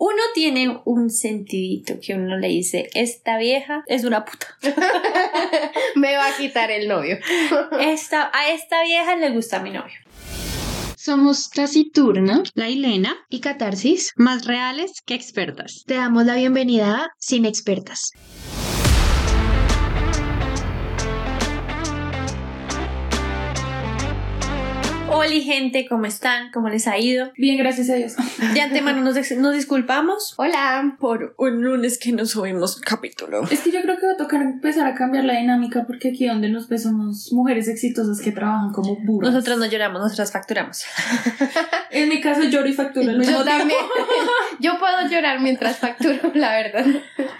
Uno tiene un sentidito que uno le dice, esta vieja es una puta. Me va a quitar el novio. Esta, a esta vieja le gusta mi novio. Somos Taciturna, La Hilena, Y Catarsis, más reales que expertas. te damos la bienvenida a Sin Expertas. Hola gente, ¿cómo están? ¿Cómo les ha ido? Bien, gracias a Dios. De antemano nos, nos disculpamos Hola. por un lunes que no subimos capítulo. Es que yo creo que va a tocar empezar a cambiar la dinámica porque aquí donde nos ves somos mujeres exitosas que trabajan como burras. Nosotros no lloramos, nosotras facturamos. En mi caso lloro y facturo al mismo Yo también. Yo puedo llorar mientras facturo, la verdad.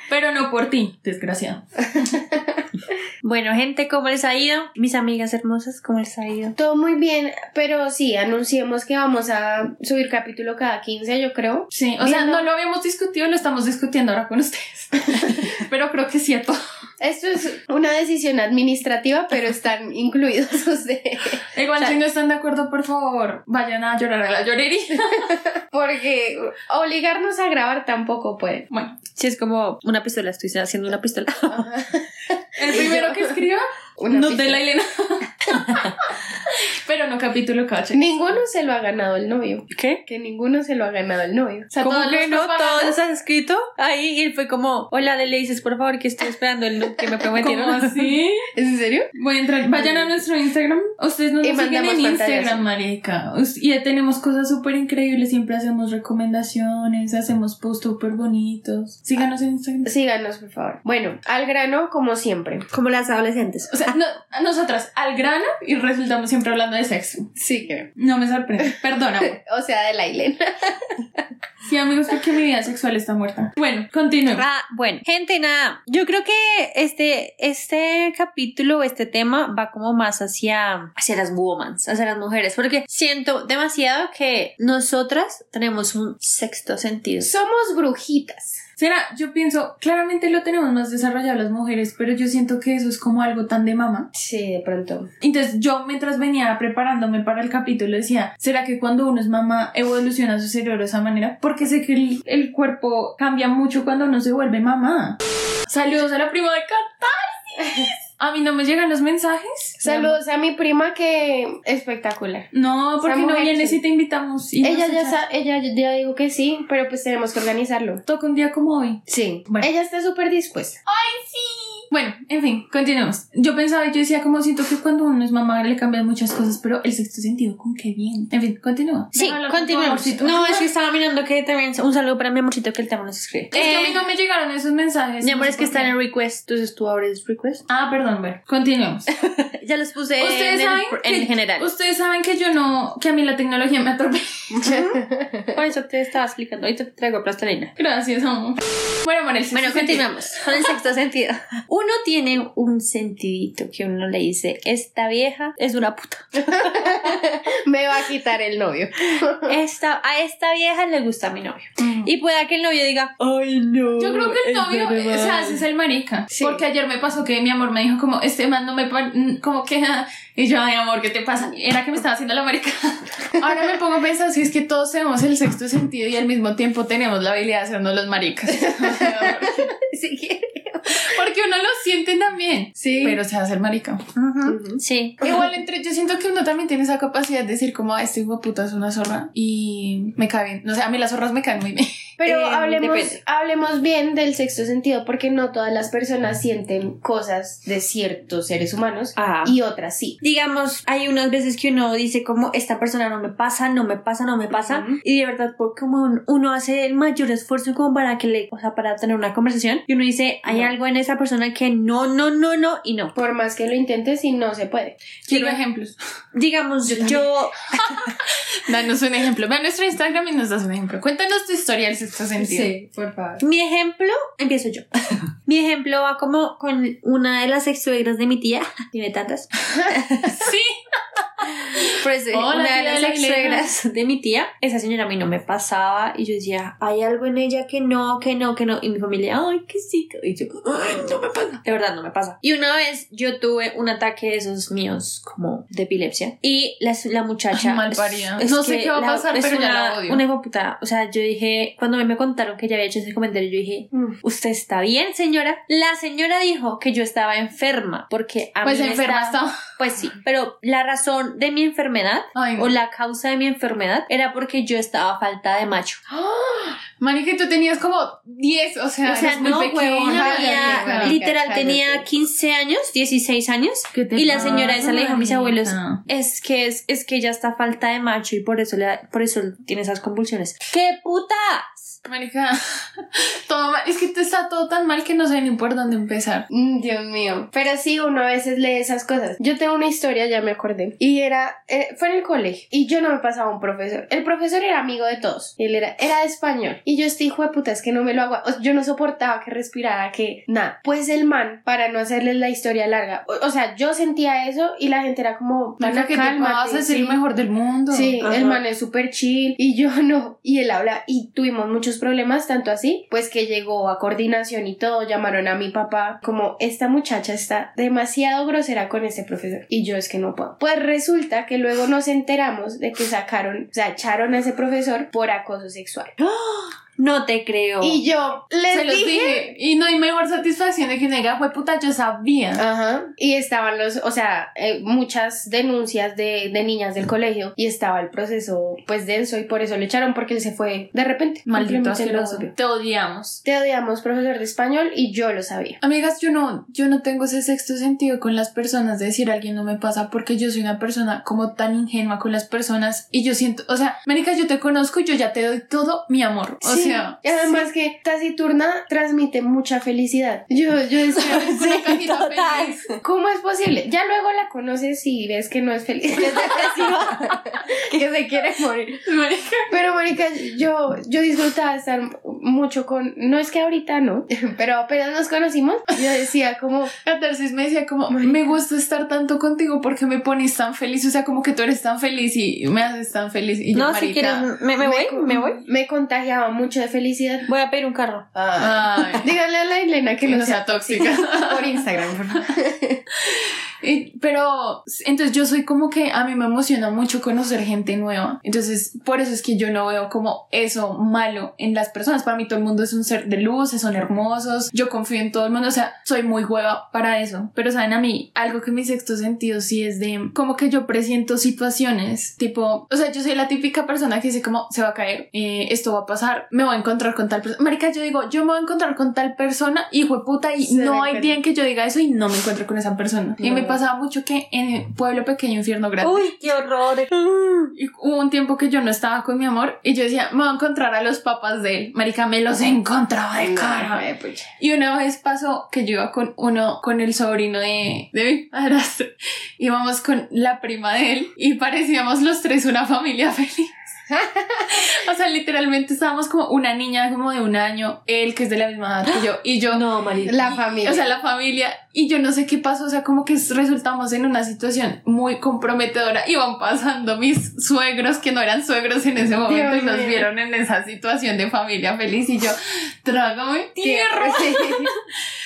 Pero no por ti, desgraciado. Bueno, gente, ¿cómo les ha ido? Mis amigas hermosas, ¿cómo les ha ido? Todo muy bien, pero sí, anunciemos que vamos a subir capítulo cada 15, yo creo. Sí, o sea, no lo habíamos discutido, lo estamos discutiendo ahora con ustedes. Pero creo que es cierto. Esto es una decisión administrativa, pero están incluidos ustedes. Igual, O sea- si no están de acuerdo, por favor, vayan a llorar a la llorería. Porque obligarnos a grabar tampoco puede. Bueno, Si es como una pistola, estoy haciendo una pistola. El primero que escriba, Una no pista. de la Elena. Pero no capítulo caché. Ninguno se lo ha ganado el novio. ¿Qué? Que ninguno se lo ha ganado el novio. O sea, ¿Cómo todas que las no? Todos has escrito ahí y fue como, hola, le dices por favor que estoy esperando el look que me prometieron. ¿Cómo así? ¿Es en serio? Voy a entrar. Vayan a nuestro Instagram. Ustedes nos Y siguen mandamos en. Instagram, marica. Y tenemos cosas súper increíbles. Siempre hacemos recomendaciones, hacemos posts súper bonitos. Síganos en Instagram. Síganos, por favor. Bueno, al grano, como siempre. Como las adolescentes. O sea, no, nosotras al grano y resultamos siempre hablando de sexo. Sí, creo. No me sorprende. Perdóname. O sea, de la Ilena. Sí, amigos, porque mi vida sexual está muerta. Bueno, continuemos. Ah, bueno, gente, nada. Yo creo que este, este capítulo, este tema va como más hacia, hacia las womans, hacia las mujeres, porque siento demasiado que nosotras tenemos un sexto sentido. Somos brujitas. Será, yo pienso, claramente lo tenemos más desarrollado las mujeres, pero yo siento que eso es como algo tan de mamá. Sí, de pronto. Entonces yo mientras venía preparándome para el capítulo decía, ¿será que cuando uno es mamá evoluciona su cerebro de esa manera? Porque sé que el, el cuerpo cambia mucho cuando uno se vuelve mamá. Saludos a la prima de Catarsis. A mí no me llegan los mensajes. Saludos a mi prima que espectacular. No, porque no sí. y te invitamos. y Ella ya, echas- sa- ella ya dijo que sí, pero pues tenemos que organizarlo. Toca un día como hoy. Sí. Bueno. Ella está súper dispuesta. Bueno, en fin, continuemos. Yo pensaba, yo decía como siento que cuando uno es mamá le cambian muchas cosas, pero el sexto sentido, con qué bien. En fin, continúa. Sí, continuemos. No, es que estaba mirando que también un saludo para mi amorcito que el tema nos escribe. Es que a mí Eh, no me llegaron esos mensajes. mi amor no es que qué. en request, entonces tú abres request. Ah, perdón, bueno, continuemos. Ya los puse Ustedes en, saben en que- general. Ustedes saben que yo no, que a mí la tecnología me atropella. Por eso te estaba explicando. Ahorita te traigo plastilina. Gracias, amor. Bueno, amor, el Bueno, sentido. continuamos con el sexto sentido. Uno tiene un sentidito que uno le dice, esta vieja es una puta. Me va a quitar el novio. Esta, a esta vieja le gusta mi novio. Mm. Y pueda que el novio diga, ay no. Yo creo que el novio, verdad". o sea, es el marica. Sí. Porque ayer me pasó que mi amor me dijo como, este man no me, como que, ah", y yo, ay amor, ¿qué te pasa? Era que me estaba haciendo la marica. Ahora me pongo a pensar si es que todos tenemos el sexto sentido y al mismo tiempo tenemos la habilidad de hacernos los maricas. Sí, quiere. Porque uno lo siente también. Sí. Pero se hace el marica. Ujú, Sí. Igual entre, yo siento que uno también tiene esa capacidad de decir como, "Ah, este hijo de puta es una zorra y me cae bien. No sé, a mí las zorras me caen muy bien. Pero Eh, hablemos, depende. hablemos bien del sexto sentido, porque no todas las personas sienten cosas de ciertos seres humanos Ajá. y otras sí. Digamos, hay unas veces que uno dice como esta persona no me pasa, no me pasa, no me pasa. Ujú. Y de verdad, por como un- uno hace el mayor esfuerzo como para que le, o sea, para tener una conversación. Y uno dice, hay algo en esa persona que no, no, no, no y no. Por más que lo intentes, y no se puede. Quiero ejemplos. Digamos, Yo yo. Danos un ejemplo. Ve a nuestro Instagram y nos das un ejemplo. Cuéntanos tu historia del sexto sentido. por favor. mi ejemplo, empiezo yo. mi ejemplo va como con una de las ex suegras de mi tía. Tiene tantas. Sí. Pues eh, Hola, una tía de las la ex suegras de mi tía, esa señora a mí no me pasaba y yo decía, hay algo en ella que no, que no, que no. Y mi familia, ay, que sí. que-". Y yo, ay, no me pasa. De verdad, no me pasa. Y una vez yo tuve un ataque de esos míos, como de epilepsia. Y la, la muchacha. Ay, malparida. No sé que qué va a la- pasar, es pero ya una, la odio. Una hijueputa. O sea, yo dije, cuando me contaron que ella había hecho ese comentario, yo dije, Mm. ¿usted está bien, señora? La señora dijo que yo estaba enferma porque a Pues mí me enferma estaba- estaba. Pues sí, pero la razón de mi enfermedad Ay, o la causa de mi enfermedad era porque yo estaba a falta de macho. Marica, tú tenías como 10, o sea, o sea, muy no, pequeña. tenía- marica, literal cállate. tenía 15 años, 16 años. ¿Qué te Y la señora esa le dijo a mis abuelos, es que es, es que ella está falta de macho y por eso le, por eso tiene esas convulsiones. ¡Qué putas! Marica, todo mal. Es que te está todo tan mal que no sé ni por dónde empezar. Mm, Dios mío. Pero sí, uno a veces lee esas cosas. Yo tengo una historia, ya me acordé. Y era, eh, fue en el colegio. Y yo no me pasaba un profesor. El profesor era amigo de todos. Él era, era de español. Y yo este hijo de puta, es que no me lo hago. Yo no soportaba que respirara, que nada. Pues el man, para no hacerles la historia larga. O, o sea, yo sentía eso y la gente era como, Marica, "Pana, ¿qué te cálmate", pasa? Es el sí. mejor del mundo. Sí, Ajá. el man es súper chill y yo no. Y él habla y tuvimos problemas, tanto así, pues que llegó a coordinación y todo, llamaron a mi papá como esta muchacha está demasiado grosera con este profesor. Y yo es que no puedo. Pues resulta que luego nos enteramos de que sacaron, o sea, echaron a ese profesor por acoso sexual. No te creo. Y yo les Se los dije... dije. Y no hay mejor satisfacción de que diga, fue puta, yo sabía. Ajá. Y estaban los, o sea, eh, muchas denuncias de, de niñas del colegio y estaba el proceso pues denso y por eso le echaron porque él se fue de repente. Maldito lo- asqueroso. Te odiamos. Te odiamos, profesor de español, y yo lo sabía. Amigas, yo no, yo no tengo ese sexto sentido con las personas de decir alguien no me pasa porque yo soy una persona como tan ingenua con las personas y yo siento, o sea, Mónica, yo te conozco y yo ya te doy todo mi amor. O Sí, sea, y además que Taciturna transmite mucha felicidad. Yo, yo decía, una sí, cajita total. feliz. ¿cómo es posible? Ya luego la conoces y ves que no es feliz, que es depresiva, que se quiere morir. Marica, Pero, Mónica, yo, yo disfrutaba estar mucho con, no es que ahorita no, pero apenas nos conocimos, yo decía como, Catarsis me decía como, me gusta estar tanto contigo porque me pones tan feliz, o sea, como que tú eres tan feliz y me haces tan feliz. Y yo, no, si quieres, me, me voy, me voy. Me contagiaba mucho de felicidad. Voy a pedir un carro. Ah. Ay, Dígale a la Elena que que no sea tóxica. Por Instagram, por favor. Y- pero entonces yo soy como que a mí me emociona mucho conocer gente nueva. Entonces por eso es que yo no veo como eso malo en las personas. Para mí todo el mundo es un ser de luz, son hermosos. Yo confío en todo el mundo. O sea, soy muy hueva para eso. Pero saben a mí, algo que mi sexto sentido sí es de como que yo presiento situaciones tipo, o sea, yo soy la típica persona que dice como se va a caer, eh, esto va a pasar, me voy a encontrar con tal persona. Marica, yo digo, yo me voy a encontrar con tal persona, hijo de puta, y Se no hay día en que yo diga eso y no me encuentro con esa persona. Y No. me pasaba mucho que en Pueblo Pequeño, Infierno Grande. Uy, qué horror. Y hubo un tiempo que yo no estaba con mi amor y yo decía, me voy a encontrar a los papás de él. Marica, me los encontraba de cara. Ay, pucha. Y una vez pasó que yo iba con uno, con el sobrino de, de mi padrastro. Íbamos con la prima de él y parecíamos los tres una familia feliz. o sea, literalmente estábamos como una niña como de un año, él que es de la misma edad que yo, y yo. No, María. La familia. O sea, la familia, y yo no sé qué pasó, o sea, como que resultamos en una situación muy comprometedora. Iban pasando mis suegros, que no eran suegros en ese momento, Dios y nos vieron en esa situación de familia feliz, y yo, trágame tierra.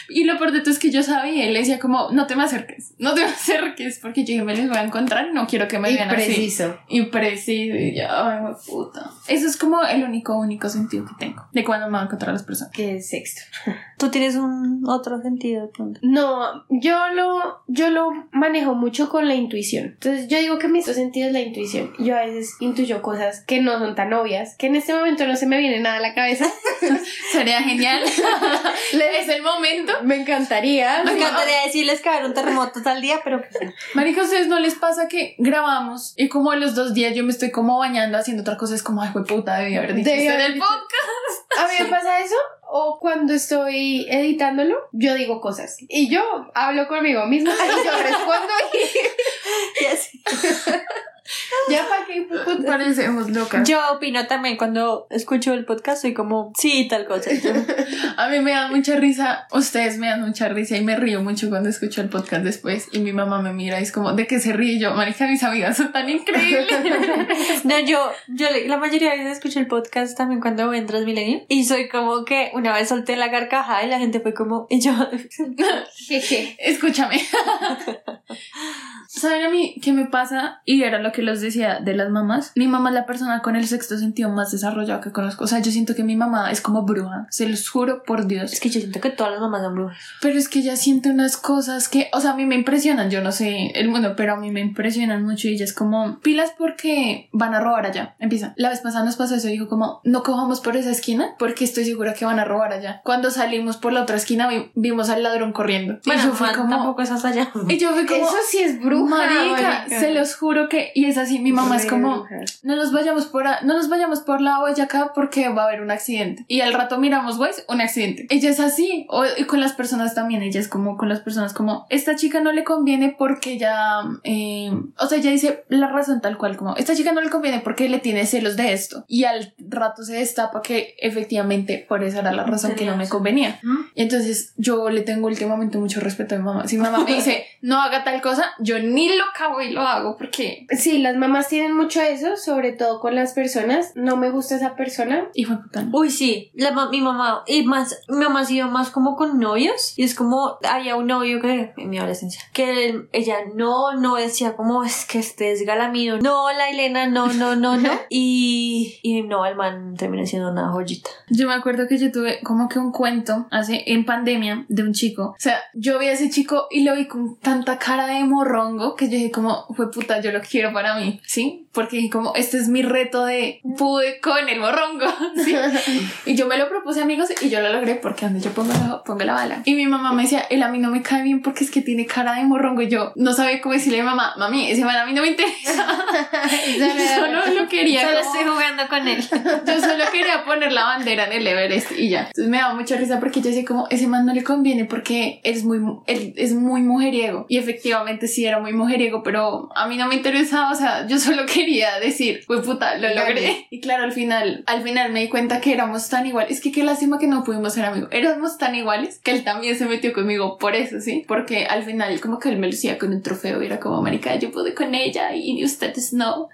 Y lo peor de todo es que yo sabía, él le decía como, no te me acerques, no te me acerques, porque yo me les voy a encontrar y no quiero que me vean así. preciso. Y preciso, y yo, ay, puta. Eso es como el único, único sentido que tengo de cuando me van a encontrar las personas. Que es sexto. Tú tienes un otro sentido pronto. No, yo lo, yo lo manejo mucho con la intuición. Entonces yo digo que mi sexto sentido es la intuición. Yo a veces intuyo cosas que no son tan obvias, que en este momento no se me viene nada a la cabeza. Sería genial. es el momento. Me encantaría. Me encantaría decirles que va a haber un terremoto tal día, pero pues, Marica, ¿a ustedes no les pasa que grabamos y como a los dos días yo me estoy como bañando haciendo otra cosa? Es como, ay, fue puta, debí haber dicho Debí esto en haber el dicho- podcast. A mí me pasa eso. O cuando estoy editándolo, yo digo cosas. Y yo hablo conmigo misma y yo respondo y... y así. Ya para qué puta. Parecemos locas. Yo opino también cuando escucho el podcast, soy como, sí, tal cosa. A mí me da mucha risa, ustedes me dan mucha risa y me río mucho cuando escucho el podcast después y mi mamá me mira y es como, ¿de qué se ríe yo? Marica, mis amigas son tan increíbles. No, yo, yo la mayoría de veces escucho el podcast también cuando voy en Transmilenio y soy como que una vez solté la carcajada y la gente fue como, y yo, Jeje. Escúchame. ¿Saben a mí qué me pasa? Y era lo que les decía de las mamás. Mi mamá es la persona con el sexto sentido más desarrollado que conozco. O sea, yo siento que mi mamá es como bruja. Se los juro por Dios. es que yo siento que todas las mamás son brujas. Pero es que ella siente unas cosas que, o sea, a mí me impresionan. Yo no sé el mundo, pero a mí me impresionan mucho. Y ella es como, pilas porque van a robar allá. Empieza. La vez pasada nos pasó eso. Dijo como, no cojamos por esa esquina porque estoy segura que van a robar allá. Cuando salimos por la otra esquina vi- vimos al ladrón corriendo. Y Bueno, yo fui man, como, tampoco esas allá. y yo fui como, Eso sí es bruja. Marica, marica. se los juro que, y es así, mi mamá es como, no nos vayamos por, a- no nos vayamos por la acá porque va a haber un accidente. Y al rato miramos, güey, un accidente. Ella es así, o, y con las personas también, ella es como con las personas como, esta chica no le conviene porque ya, eh, o sea, ella dice la razón tal cual, como, esta chica no le conviene porque le tiene celos de esto. Y al rato se destapa que efectivamente por esa era la razón que no me convenía. Y entonces yo le tengo últimamente mucho respeto a mi mamá. Si mi mamá me dice, no haga tal cosa, yo ni lo cago y lo hago porque, Sí, las mamás tienen mucho eso, sobre todo con las personas. No me gusta esa persona. hijo de puta. Uy, sí, la, mi mamá, y más, mi mamá ha sido más como con novios, y es como, había un novio que, en mi adolescencia, que él- ella no, no decía como, es que este es galamino, no, la Elena, no, no, no, no, y, y no, el man terminó siendo una joyita. Yo me acuerdo que yo tuve como que un cuento hace en pandemia de un chico. O sea, yo vi a ese chico y lo vi con tanta cara de morrongo que yo dije como, fue puta, yo lo quiero para mí, ¿sí? Porque dije como, este es mi reto de pude con el morrongo, ¿sí? Y yo me lo propuse amigos y yo lo logré porque donde yo pongo la, pongo la bala. Y mi mamá me decía, él a mí no me cae bien porque es que tiene cara de morrongo y yo no sabía cómo decirle a mi mamá, mami, ese man a mí no me interesa. Solo lo quería. Solo como- estoy jugando con él. yo solo quería poner la bandera en el Everest y ya. Entonces me daba mucha risa porque yo decía como ese man no le conviene porque es muy, mu- él es muy mujeriego. Y efectivamente sí era muy mujeriego, pero a mí no me interesaba. O sea, yo solo quería decir, pues puta, lo logré. Y claro, al final, al final me di cuenta que éramos tan iguales. Es que qué lástima que no pudimos ser amigos. Éramos tan iguales que él también se metió conmigo por eso, ¿sí? Porque al final como que él me lucía con un trofeo y era como, marica, yo pude con ella y ustedes no.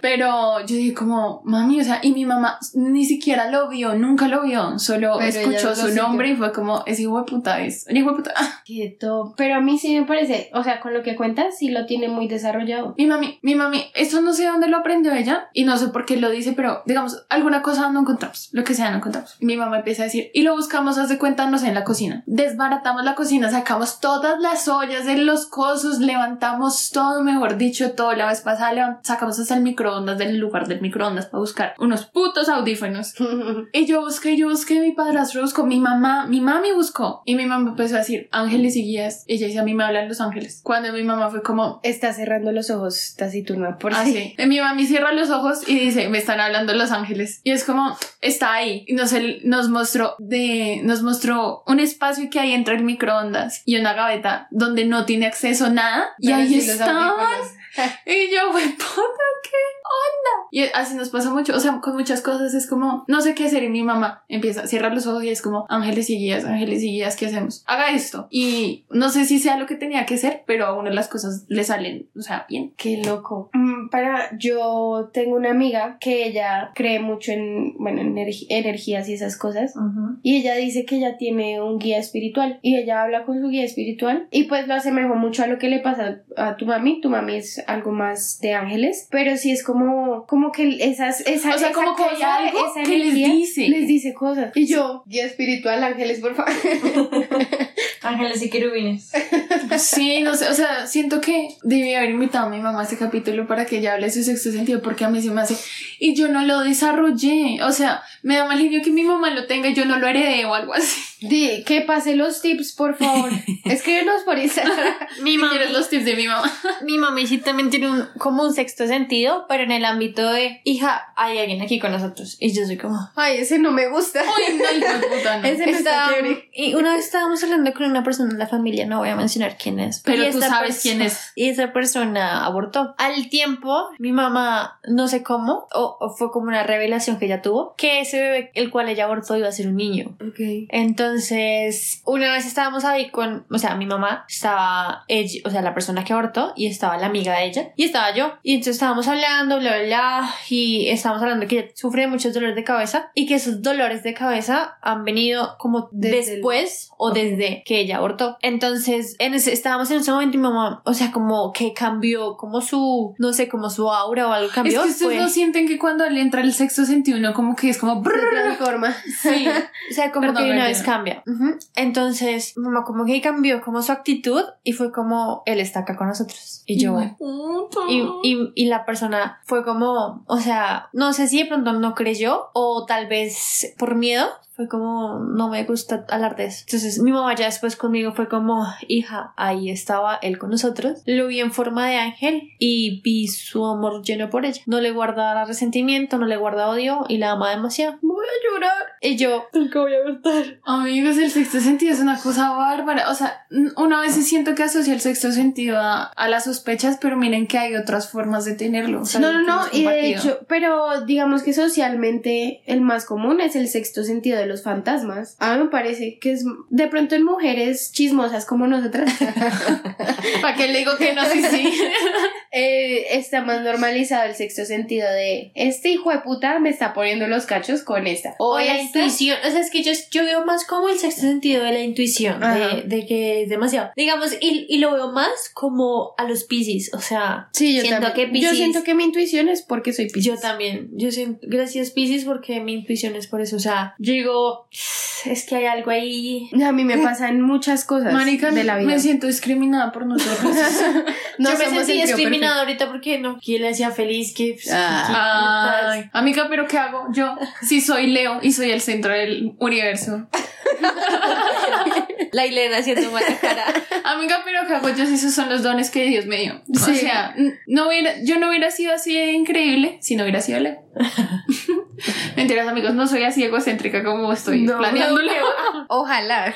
Pero yo dije como, mami, o sea, y mi mamá ni siquiera lo vio, nunca lo vio, solo Pero escuchó su nombre y fue como, ese hijo de puta es, hijo de puta. Quieto. Pero a mí sí me parece, o sea, con lo que cuentas, sí lo tiene muy desarrollado. Mi mami, mi mami, eso no sé dónde lo aprendió ella y no sé por qué lo dice, pero digamos, alguna cosa no encontramos, lo que sea no encontramos. Mi mamá empieza a decir, y lo buscamos, hace cuenta, no sé, en la cocina. Desbaratamos la cocina, sacamos todas las ollas de los cosos, levantamos todo, mejor dicho, todo. La vez pasada sacamos hasta el microondas del lugar del microondas para buscar unos putos audífonos. Y yo busqué, yo busqué, mi padrastro buscó, mi mamá, mi mami buscó. Y mi mamá empezó a decir, ángeles y guías. Ella dice, a mí me hablan los ángeles. Cuando mi mamá fue como, Está cerrando los ojos taciturna por Así. Mi mami cierra los ojos y dice, me están hablando los ángeles. Y es como, está ahí. Y nos, nos mostró de, nos mostró un espacio que hay entre el microondas y una gaveta donde no tiene acceso a nada. y ahí sí audífonos. Y yo, güey, puta, ¿qué onda? Y así nos pasa mucho. O sea, con muchas cosas es como, no sé qué hacer. Y mi mamá empieza a cerrar los ojos y es como, ángeles y guías, ángeles y guías, ¿qué hacemos? Haga esto. Y no sé si sea lo que tenía que ser, pero a de las cosas le salen, o sea, bien. Qué loco. Mm, Para, yo tengo una amiga que ella cree mucho en, bueno, en energías y esas cosas. Y ella dice que ella tiene un guía espiritual y ella habla con su guía espiritual y pues lo asemejo mucho a lo que le pasa a tu mami. Tu mami es algo más de ángeles, pero sí es como, como que esas, esa, O sea, esa como que hay cosa, algo esa que les dice. Les dice cosas. Y yo, guía espiritual, ángeles, por favor. Ángeles y querubines. Sí, no sé, o sea, siento que debí haber invitado a mi mamá a este capítulo para que ella hable de su sexto sentido, porque a mí se me hace. Y yo no lo desarrollé. O sea, me da mal genio que mi mamá lo tenga y yo no lo heredé o algo así. Di, que pase los tips, por favor. Escríbenos por Instagram. Mi Si mami, quieres los tips de mi mamá. mi mami sí también tiene un, como un sexto sentido, pero en el ámbito de, hija, hay alguien aquí con nosotros. Y yo soy como, Ay, ese no me gusta. Uy, no, puta, no. Ese no está chévere. y una vez estábamos hablando con una persona de la familia, no voy a mencionar mencionar quién es. Pero tú sabes quién es. Y esa persona abortó. Al tiempo, mi mamá, no sé cómo, o, o fue como una revelación que ella tuvo, que ese bebé, el cual ella abortó, iba a ser un niño. Ok. Entonces, una vez estábamos ahí con, o sea, mi mamá, estaba ella, o sea, la persona que abortó, y estaba la amiga de ella, y estaba yo. Y entonces estábamos hablando, bla, bla, bla, y estábamos hablando que ella sufre de muchos dolores de cabeza, y que esos dolores de cabeza han venido como Desde el- después o desde que ella abortó. Entonces, en ese, estábamos en ese momento y mi mamá, o sea, como que cambió, como su, no sé, como su aura o algo Es cambió. que ustedes fue- no sienten que cuando le entra el sexto sentido, uno como que es como. Se brrr. transforma. Sí. O sea, como Perdón, que de una vez cambia. Entonces, mamá como que cambió como su actitud y fue como, él está acá con nosotros. Y yo, y, y, y la persona fue como, o sea, no sé si de pronto no creyó o tal vez por miedo. Fue como, no me gusta hablar de eso. Entonces, mi mamá ya después conmigo fue como, hija, ahí estaba él con nosotros. Lo vi en forma de ángel y vi su amor lleno por ella. No le guarda resentimiento, no le guarda odio y la ama demasiado. Voy a llorar. Y yo, nunca voy a abortar. Amigos, el sexto sentido es una cosa bárbara. O sea, una vez siento que asocia el sexto sentido a, a las sospechas, pero miren que hay otras formas de tenerlo. o sea, No, no, no, y de hecho, pero digamos que socialmente el más común es el sexto sentido de los fantasmas. A mí me parece que es de pronto en mujeres chismosas como nosotras ¿Para qué le digo que no? Sí, sí. eh, está más normalizado el sexto sentido de este hijo de puta me está poniendo los cachos con esta. O la esta- intuición, o sea, es que yo, yo veo más como el sexto sentido de la intuición, de, de que es demasiado. Digamos, y, y lo veo más como a los piscis, o sea, Sí, yo siento también. que Yo Piscis- siento que mi intuición es porque soy Piscis. yo también, yo siento, gracias piscis porque mi intuición es por eso, o sea, yo digo, es que hay algo ahí. A mí me pasan muchas cosas Marica, de la vida. me siento discriminada por nosotros. No yo me sentí discriminada ahorita porque no, que le hacía feliz, que... Ah. Ay, amiga, pero ¿qué hago? Yo sí soy Leo y soy el centro del universo. La Ilena haciendo mala cara. Amiga, pero ¿qué hago? Yo sí esos son los dones que Dios me dio. O sea, no hubiera, yo no hubiera sido así de increíble si no hubiera sido Leo. Mentiras, amigos, no soy así egocéntrica como estoy No, planeándolo. Ojalá.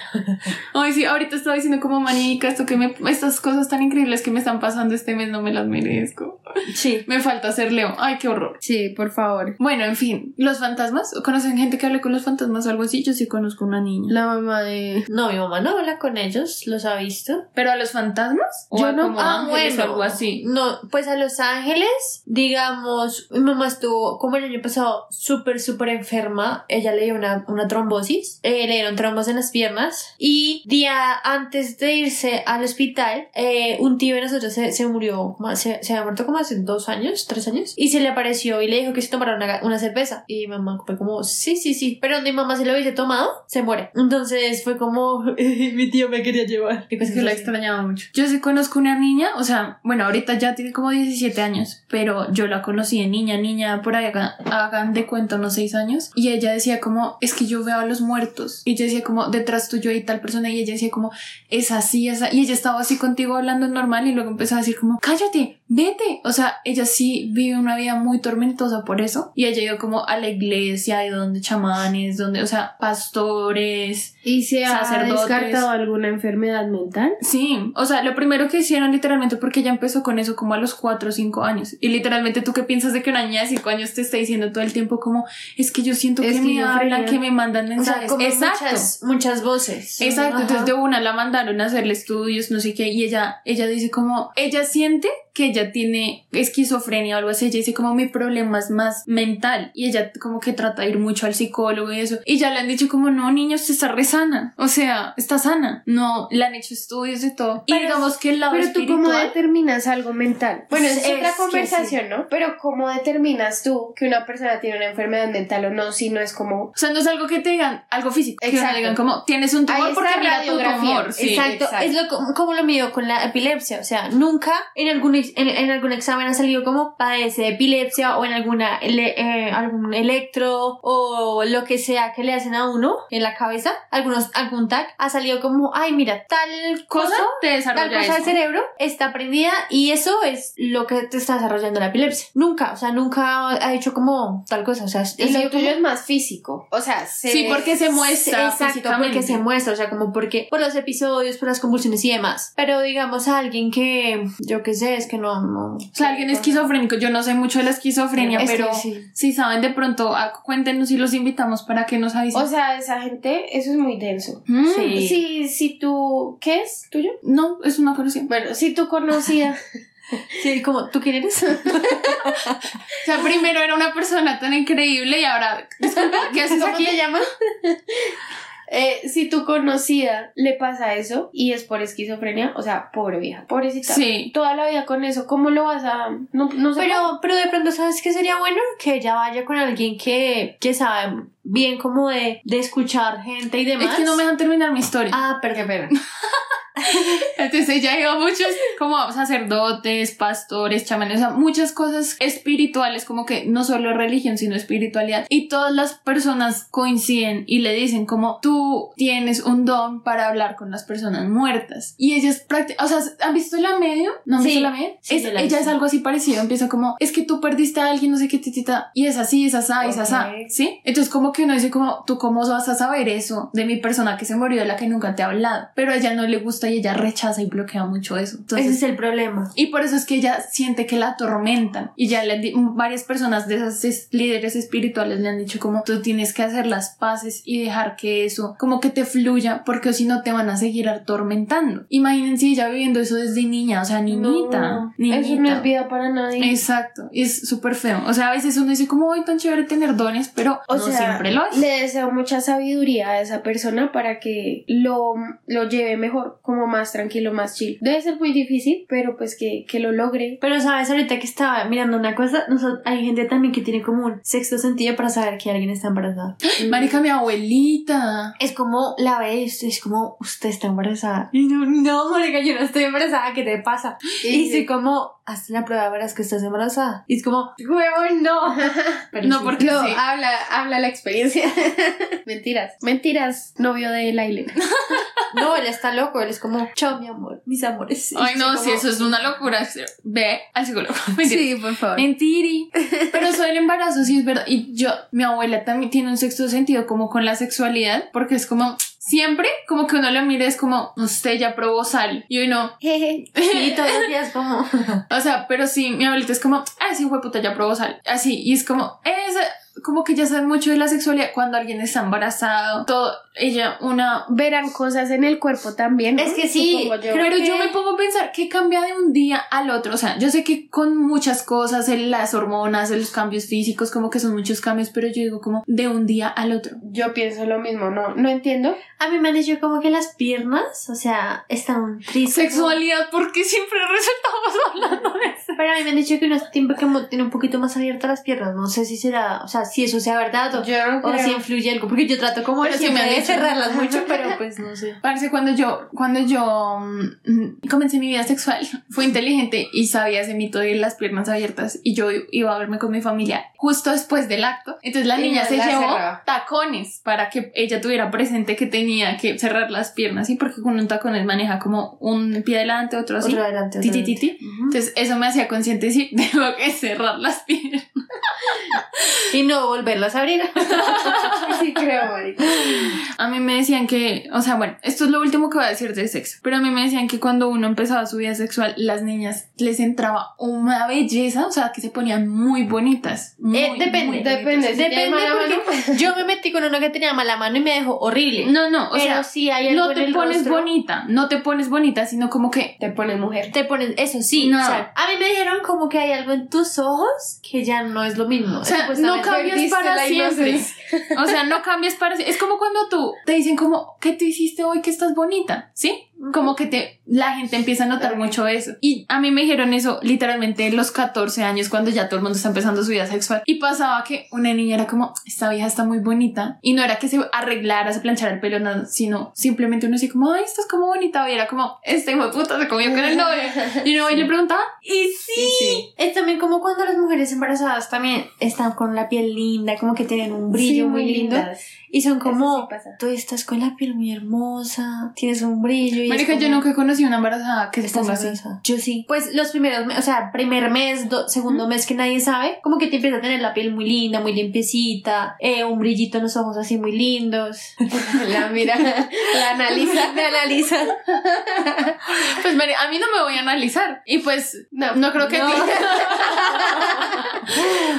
Ay, sí, ahorita estaba diciendo como manica, esto que me, estas cosas tan increíbles que me están pasando este mes no me las merezco. Sí. Me falta ser Leo. Ay, qué horror. Sí, por favor. Bueno, en fin, los fantasmas. ¿Conocen gente que hable con los fantasmas o algo así? Yo sí conozco una niña. La mamá de... No, mi mamá no habla con ellos, los ha visto. ¿Pero a los fantasmas? ¿O Yo a no- como ah, ángeles o algo así? No, pues a Los Ángeles, digamos, mi mamá estuvo como el año pasado súper, súper enferma. Ella le dio una, una trombosis, eh, le dieron trombos en las piernas. Y día antes de irse al hospital, eh, un tío de nosotros se, se murió, se, se había muerto como hace dos años, tres años. Y se le apareció y le dijo que se tomara una, una cerveza. Y mi mamá fue como, sí, sí, sí. Pero donde mi mamá se lo hubiese tomado, se muere. Entonces fue como, mi tío me quería llevar. Y Es cosas que la extrañaba mucho. Yo sí conozco una niña, o sea, bueno, ahorita ya tiene como 17 años, pero yo la conocí de niña, niña, por ahí hagan de cuenta unos 6 años, y ella decía como, es que yo veo a los muertos, y yo decía como, detrás tuyo hay tal persona, y ella decía como, es así, esa, y ella estaba así contigo hablando normal, y luego empezó a decir como, cállate, vete, o sea, ella sí vive una vida muy tormentosa por eso, y ella ido como a la iglesia, y donde chamanes, donde, o sea, pastores, ¿Y se ha Sacerdotes. descartado alguna enfermedad mental? Sí, o sea, lo primero que hicieron literalmente porque ella empezó con eso como a los 4 o 5 años. Y literalmente tú qué piensas de que una niña de 5 años te está diciendo todo el tiempo como, es que yo siento Es que, me hablan, que me mandan O sea, mensajes. Exacto. muchas, muchas voces. Exacto, Ajá. entonces de una la mandaron a hacerle estudios, no sé qué, y ella, ella dice como, ella siente que ella tiene esquizofrenia o algo así, ella dice como mi problema es más mental, y ella como que trata de ir mucho al psicólogo y eso, y ya le han dicho como, no, niño, usted está re sana, o sea, está sana, no, le han hecho estudios de todo, y Pero- digamos que el lado Pero tú cómo espiritual, determinas algo mental. Bueno, es, Es otra que conversación, ¿no? Pero cómo determinas tú que una persona tiene una enfermedad mental o no si no es como o sea, no es algo que te digan, algo físico, que Exacto. te digan como, tienes un tumor porque mira tu tumor, sí. Exacto, exacto. es lo co- como lo mío con la epilepsia, o sea, nunca en alguna epi- en, en algún examen ha salido como padece de epilepsia o en alguna ele- eh, algún electro o lo que sea que le hacen a uno en la cabeza, algunos algún tag ha salido como, ay, mira, tal Cosa cosa, te tal cosa del cerebro está prendida y eso es lo que te está desarrollando la epilepsia. Nunca, o sea, nunca ha hecho como tal cosa, o sea, es Y lo tuyo es más físico. O sea, se Sí, porque se muestra Exacto, porque se muestra, o sea, como porque por los episodios, por las convulsiones y demás. Pero digamos a alguien que, yo qué sé, es que no, no. O sea, alguien esquizofrénico. Yo no sé mucho de la esquizofrenia, Es pero sí. si saben de pronto, ah, cuéntenos y los invitamos para que nos avisen. O sea, esa gente, eso es muy denso. Mm, sí. Si, si tú, ¿qué es tuyo? No, es una curiosidad. Bueno, si tú conocías, Sí, como, ¿tú quién eres? O sea, primero era una persona tan increíble y ahora, disculpa, ¿qué haces ¿cómo aquí? te llamas? Eh, si tu conocida le pasa eso y es por esquizofrenia, o sea, pobre vieja, pobrecita. Sí. Toda la vida con eso, ¿cómo lo vas a...? No, no sé. Pero, pero de pronto, ¿sabes qué sería bueno? Que ella vaya con alguien que, que sabe bien como de, de escuchar gente y demás. Es que no me dejan terminar mi historia. Ah, pero qué pena. Entonces ella iba a muchos como sacerdotes, pastores, chamanes, o sea, muchas cosas espirituales, como que no solo religión, sino espiritualidad. Y todas las personas coinciden y le dicen como tú tienes un don para hablar con las personas muertas. Y ella es práctica, o sea, ¿han visto la medio? ¿No han Sí. visto la medio? Sí, Es- la ella es visto. algo así parecido, empieza como, es que tú perdiste a alguien, no sé qué, titita, y es así, es así, es así. ¿sí? Entonces como que uno dice como, tú cómo vas a saber eso de mi persona que se murió, de la que nunca te ha hablado. Pero a ella no le gusta y ella rechaza y bloquea mucho eso. Entonces, Ese es el problema. y por eso es que ella siente que la atormentan. Y ya le varias personas de esas es- líderes espirituales le han dicho como tú tienes que hacer las paces y dejar que eso como que te fluya porque si no te van a seguir atormentando. Imagínense ella viviendo eso desde niña, o sea, niñita. No, niñita. Eso no es vida para nadie. Exacto, y es súper feo. O sea, a veces uno dice como, ay, tan chévere tener dones, pero O no sea, siempre lo es. le deseo mucha sabiduría a esa persona para que lo, lo lleve mejor, como más tranquilo, más chill. Debe ser muy difícil, pero pues que, que lo logre. Pero sabes, ahorita que estaba mirando una cosa, nosotros, hay gente también que tiene como un sexto sentido para saber que alguien está embarazada. Marica, mi abuelita. Es como la ves, es como usted está embarazada. Y no, no, marica, yo no estoy embarazada, ¿qué te pasa? Y soy como, hazte la prueba, verás que estás embarazada. Y es como, huevón, no. Pero No, sí. porque No, sí. habla, habla la experiencia. Mentiras. Mentiras, novio de Laila. No, él está loco, él es como, chao, mi amor, mis amores. Ay, no, soy si como, eso es una locura. Ve al psicólogo. Mentira. Sí, por favor. Mentiri. Pero eso del embarazo sí es verdad. Y yo, mi abuela también tiene un sexto sentido como con la sexualidad, porque es como siempre, como que uno lo mira, es como usted ya probó sal. Y uno, Jeje. Sí, todos los días como, o sea, pero sí, mi abuelita es como, ah, sí, puta, ya probó sal. Así, y es como, es como que ya sabe mucho de la sexualidad cuando alguien está embarazado. Todo, ella, una. Verán cosas en el cuerpo también. Es que sí, yo. Pero que- yo me pongo a pensar que cambia de un día al otro. O sea, yo sé que con muchas cosas, en las hormonas, en los cambios físicos, como que son muchos cambios, pero yo digo como de un día al otro. Yo pienso lo mismo, no, no entiendo. a mí me han dicho como que las piernas, o sea, están tristes. Sexualidad, porque siempre resultamos hablando de eso. Pero a mí me han dicho que uno tiene, que tiene un poquito más abiertas las piernas. No sé si será, o sea, si eso sea verdad o, Yo no o si influye algo. Porque yo trato como de Pero sí me siempre han de dicho. cerrarlas mucho, pero pues no sé. Parece cuando yo, cuando yo mm, comencé mi vida sexual, fui inteligente y sabía ese mito de las piernas abiertas y yo iba a verme con mi familia justo después del acto. Entonces la Y niña se la llevó cerraba. tacones para que ella tuviera presente que tenía que cerrar las piernas, ¿sí? Porque con un tacones maneja como un pie adelante, otro así. Otro adelante, Ti, otro ti, ti, ti. Ujú. Entonces eso me hacía consciente decir, tengo que cerrar las piernas. Y no volverlas a abrir. Sí creo, marica. A mí me decían que, o sea, bueno, esto es lo último que voy a decir de sexo, pero a mí me decían que cuando uno empezaba su vida sexual, las niñas les entraba una belleza, o sea, que se ponían muy bonitas. muy, Eh, depende, muy depende. bonitas. Si tiene Depende mala porque yo me metí con uno que tenía mala mano y me dejó horrible. No, no, o pero sea, si hay algo no en te el pones rostro, bonita, no te pones bonita, sino como que Te pones mujer. Te pones, eso sí, No. o sea, a mí me dijeron como que hay algo en tus ojos que ya no es lo mismo. O sea, no cambias para siempre. O sea, no cambias para sie- Es como cuando tú te dicen como, ¿qué tú hiciste hoy que estás bonita? ¿Sí? Como que te, la gente empieza a notar mucho eso. Y a mí me dijeron eso literalmente en los 14 años cuando ya todo el mundo está empezando su vida sexual. Y pasaba que una niña era como, esta vieja está muy bonita. Y no era que se arreglara, se planchara el pelo, nada, sino simplemente uno así como, ay, estás como bonita. Y era como, este hijo de puta se comió con el novio. Y no, y le preguntaba, y sí. Es también como cuando las mujeres embarazadas también están con la piel linda, como que tienen un brillo Sí, muy lindo. lindas. Y son como, sí tú estás con la piel muy hermosa, tienes un brillo. Y Marica, yo nunca conocí una embarazada que se Estás ponga así. hermosa. Yo sí. Pues los primeros, me- o sea, primer mes, do- segundo mes que nadie sabe, como que te empieza a tener la piel muy linda, muy limpiecita, eh, un brillito en los ojos así muy lindos. La mira, la analiza. Me analiza. Pues Mari, a mí no me voy a analizar. Y pues no, no creo que No.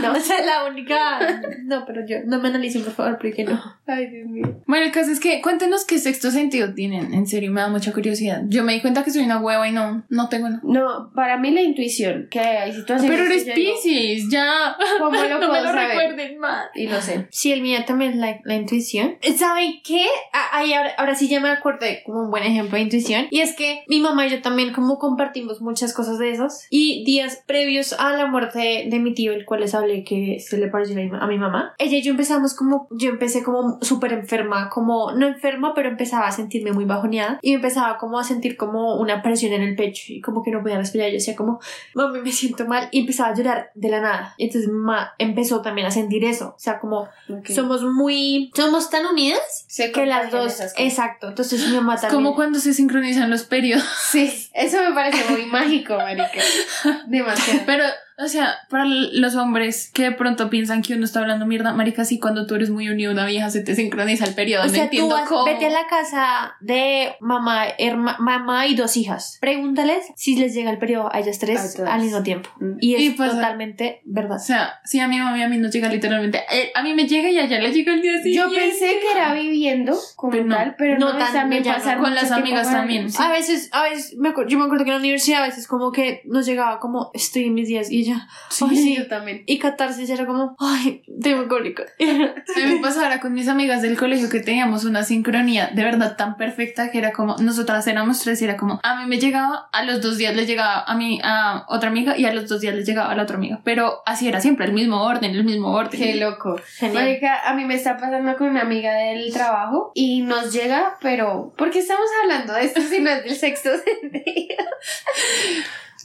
No, o sea, la única. No, pero yo no me analicen, por favor, porque no. Ay, Dios mío. Bueno, el caso es que cuéntenos qué sexto sentido tienen. En serio, me da mucha curiosidad. Yo me di cuenta que soy una hueva y no, no tengo nada. No, para mí la intuición, que hay situaciones Pero eres Pisces, ya. ¿Cómo lo no me lo saber? recuerden más. Y lo sé. Sí, el mío también es la, la intuición. ¿Saben qué? Ah, ahí ahora, ahora sí ya me acordé como un buen ejemplo de intuición. Y es que mi mamá y yo también como compartimos muchas cosas de esos. Y días previos a la muerte de mi tío, el cual les hablé que se le pareció a mi, a mi mamá, ella y yo empezamos como, yo empecé como súper enferma, como, no enferma, pero empezaba a sentirme muy bajoneada. Y empezaba como a sentir como una presión en el pecho y como que no podía respirar. Yo decía como, mami, me siento mal. Y empezaba a llorar de la nada. Y entonces mamá empezó también a sentir eso. O sea, como somos muy somos tan unidas Se que las dos exacto entonces mi mamá Es también como cuando se sincronizan los periodos. Sí, eso me parece muy mágico, marica. Demasiado. Pero, o sea, para los hombres que de pronto piensan que uno está hablando mierda, marica, sí, cuando tú eres muy unido, una vieja se te sincroniza el periodo. o no sea, tú entiendo vas, cómo. vete a la casa de mamá, herma- mamá y dos hijas. Pregúntales si les llega el periodo a ellas A tres todas. al mismo tiempo. Mm. Y es Y pues- totalmente verdad. O sea, sí, a mi mamá y a mí nos llega literalmente. eh, a mí me llega y a ella le llega el día siguiente. Yo pensé que era viviendo como Pero no. tal, pero No no, tan- también pasar Con las amigas también, sí. A veces, a veces, me yo me acuerdo que en la universidad a veces como que nos llegaba como, estoy en mis días y ya. Sí, Ay, sí. yo también. Y catarsis era como, ay, tengo cólico. A mí me pasaba con mis amigas del colegio que teníamos una sincronía de verdad tan perfecta que era como, nosotras éramos tres y era como, a mí me llegaba, a los dos días le llegaba a mí, a otra amiga y a los dos días le llegaba a la otra amiga. Pero así era siempre, el mismo orden, el mismo orden. Qué loco. Genial. Marica, a mí me está pasando con una amiga del trabajo y nos llega, pero ¿por qué estamos hablando de esto si no es del sexto sentido?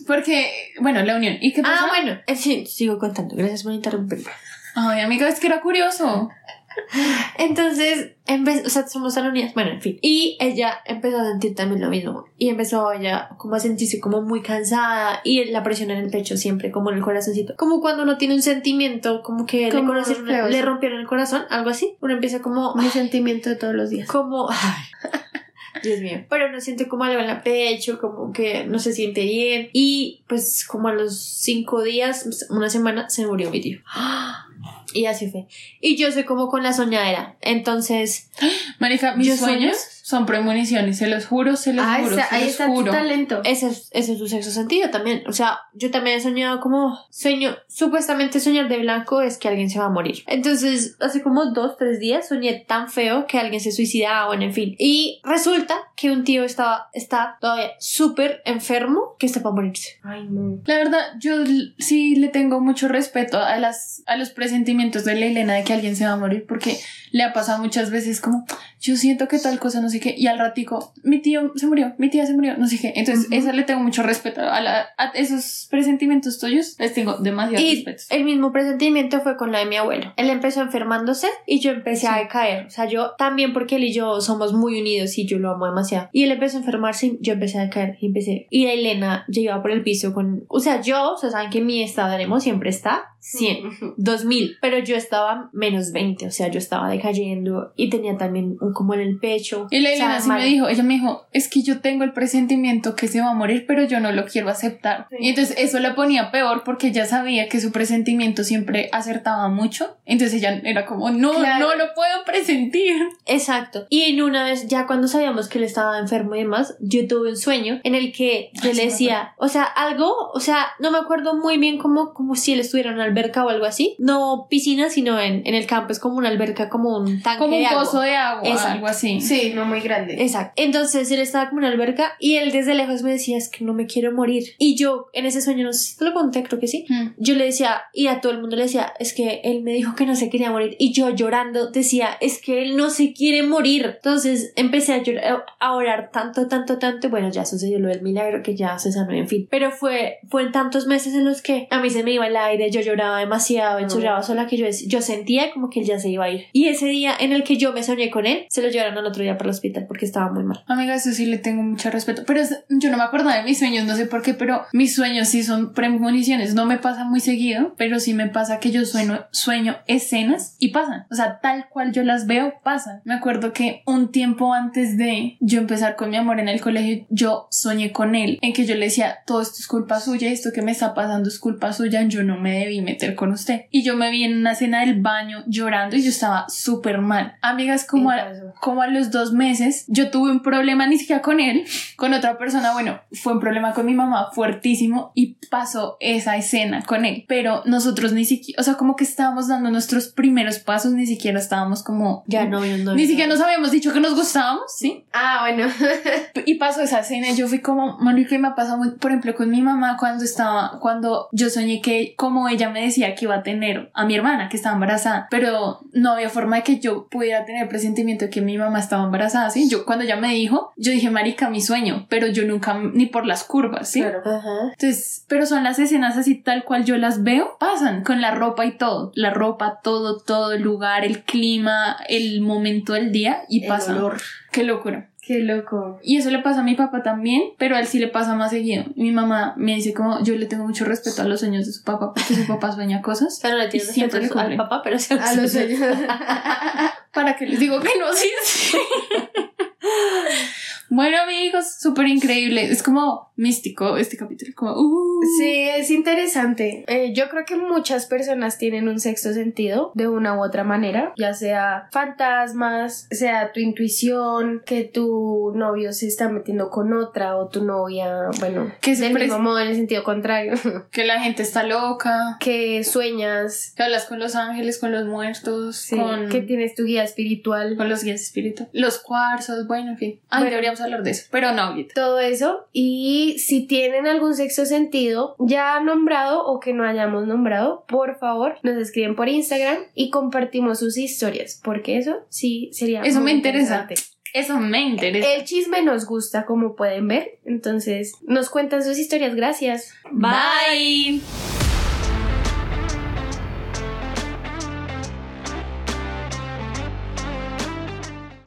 Porque, bueno, la unión. ¿Y qué pasa? Ah, bueno, eh, sí, sigo contando. Gracias por interrumpirme. Ay, amiga, es que era curioso. Entonces, en vez, o sea, somos tan unidas, bueno, en fin. Y ella empezó a sentir también lo mismo. Y empezó ella como a sentirse como muy cansada y la presión en el pecho siempre, como en el corazoncito. Como cuando uno tiene un sentimiento, como que le, Como le rompieron el corazón, algo así. Uno empieza como, Mi sentimiento de todos los días. como, ay, Dios mío. Pero uno siente como algo en el pecho, como que no se siente bien. Y pues como a los cinco días, una semana, se murió mi tío. Y así fue. Y yo soy como con la soñadera. Entonces, Marica, mis ¿Yo sueños sueño? son premoniciones, se los juro, se los Ah, juro, está- se ahí los está tu juro. talento. ese es, ese es tu sexto sentido también. O sea, yo también he soñado como sueño, supuestamente soñar de blanco es que alguien se va a morir. Entonces, hace como dos, tres días soñé tan feo que alguien se suicidaba, bueno, en fin. Y resulta que un tío estaba, está todavía súper enfermo que está para morirse. Ay, no. La verdad, yo sí le tengo mucho respeto a las a los presentimientos de la Elena de que alguien se va a morir porque le ha pasado muchas veces como yo siento que tal cosa no sé qué y al ratico mi tío se murió, mi tía se murió, no sé qué. Entonces, Ujú. esa le tengo mucho respeto a, la- a esos presentimientos tuyos, les tengo demasiado Y respeto. el mismo presentimiento fue con la de mi abuelo. Él empezó enfermándose y yo empecé a Sí. decaer. O sea, yo también porque él y yo somos muy unidos y yo lo amo demasiado. Y él empezó a enfermarse y yo empecé a decaer y empecé. Y Elena yo iba por el piso con... O sea, yo, o sea, saben que mi estado de ánimo siempre está 100. 2000, pero yo estaba menos 20, o sea, yo estaba decayendo y tenía también un como en el pecho. Y la o sea, Elena sí me dijo, ella me dijo, es que yo tengo el presentimiento que se va a morir, pero yo no lo quiero aceptar. Sí. Y entonces eso la ponía peor porque ella sabía que su presentimiento siempre acertaba mucho. Entonces ella era como, no, Claro. no lo puedo presentir. Exacto. Y en una vez, ya cuando sabíamos que él estaba enfermo y demás, yo tuve un sueño en el que yo Ay, le decía, o sea, algo, o sea, no me acuerdo muy bien como, como si él estuviera en una alberca o algo así. No piscina, sino en, en el campo es como una alberca, como un tanque Como de un agua. pozo de agua, Exacto. algo así. Sí, no muy grande. Exacto. Entonces él estaba como en una alberca y él desde lejos me decía, es que no me quiero morir. Y yo en ese sueño, no sé si te lo conté, creo que sí. Mm. Yo le decía, y a todo el mundo le decía, es que él me dijo que no se quería morir. Y yo llorando decía, es que él no se quiere morir. Entonces empecé a llorar, a orar tanto, tanto, tanto. y Bueno, ya sucedió lo del milagro que ya se sanó, en fin. Pero fue, fue en tantos meses en los que a mí se me iba el aire, yo lloraba demasiado, No. lloraba sola que yo, yo sentía como que él ya se iba a ir. Y ese día en el que yo me soñé con él, se lo llevaron al otro día para el hospital porque estaba muy mal. Amiga, eso sí le tengo mucho respeto. Pero yo no me acordaba de mis sueños, no sé por qué, pero mis sueños sí son premoniciones. No me pasa muy seguido, pero sí me pasa que yo sueño, sueño escenas y pasan. O sea, tal cual yo las veo, pasan. Me acuerdo que un tiempo antes de yo empezar con mi amor en el colegio, yo soñé con él, en que yo le decía, todo esto es culpa suya, esto que me está pasando es culpa suya, yo no me debí meter con usted. Y yo me vi en una escena del baño llorando y yo estaba súper mal. Amigas, como a, como a los dos meses, yo tuve un problema ni siquiera con él, con otra persona. Bueno, fue un problema con mi mamá fuertísimo y pasó esa escena con él. Pero nosotros ni siquiera, o sea, como que estábamos dando nuestros primeros pasos, ni siquiera estábamos como. Ya no, yo no. Ni siquiera nos habíamos dicho que nos gustábamos, ¿sí? Ah, bueno. Y pasó esa escena y yo fui como, Mónica, y me ha pasado muy, por ejemplo, con mi mamá cuando estaba, cuando yo soñé que, como ella me decía que iba a tener a mi hermana que estaba embarazada, pero no había forma de que yo pudiera tener presentimiento de que mi mamá estaba embarazada, ¿sí? Yo, cuando ella me dijo, yo dije, Marica, mi sueño, pero yo nunca, ni por las curvas, ¿sí? Claro. Ajá. Entonces, pero son las escenas así tal cual yo las veo, pasan con la ropa y todo, la ropa, todo, todo, el lugar, el clima, el momento del día y El pasan. olor. Qué locura. Qué loco. Y eso le pasa a mi papá también, pero a él sí le pasa más seguido. Mi mamá me dice como yo le tengo mucho respeto a los sueños de su papá porque su papá sueña cosas. Pero le tienes siempre respeto le al papá, pero se A los sueños. Para que les digo que no, sí, sí. Bueno amigos, súper increíble. Es como místico este capítulo. Como, uh. Sí, es interesante. Eh, yo creo que muchas personas tienen un sexto sentido de una u otra manera, ya sea fantasmas, sea tu intuición, que tu novio se está metiendo con otra o tu novia, bueno, Que se del mismo modo en el sentido contrario, Que la gente está loca. que sueñas, Que hablas con los ángeles, con los muertos, sí, con, que tienes tu guía espiritual. con los guías espirituales. Los cuarzos, bueno, en fin. Ay, Bueno. deberíamos hablar de eso. Pero no ahorita. todo eso y si tienen algún sexto sentido ya nombrado o que no hayamos nombrado, por favor nos escriben por Instagram y compartimos sus historias, porque eso sí sería Eso muy me interesa. interesante. Eso me interesa. El chisme nos gusta, como pueden ver, entonces nos cuentan sus historias, gracias. Bye.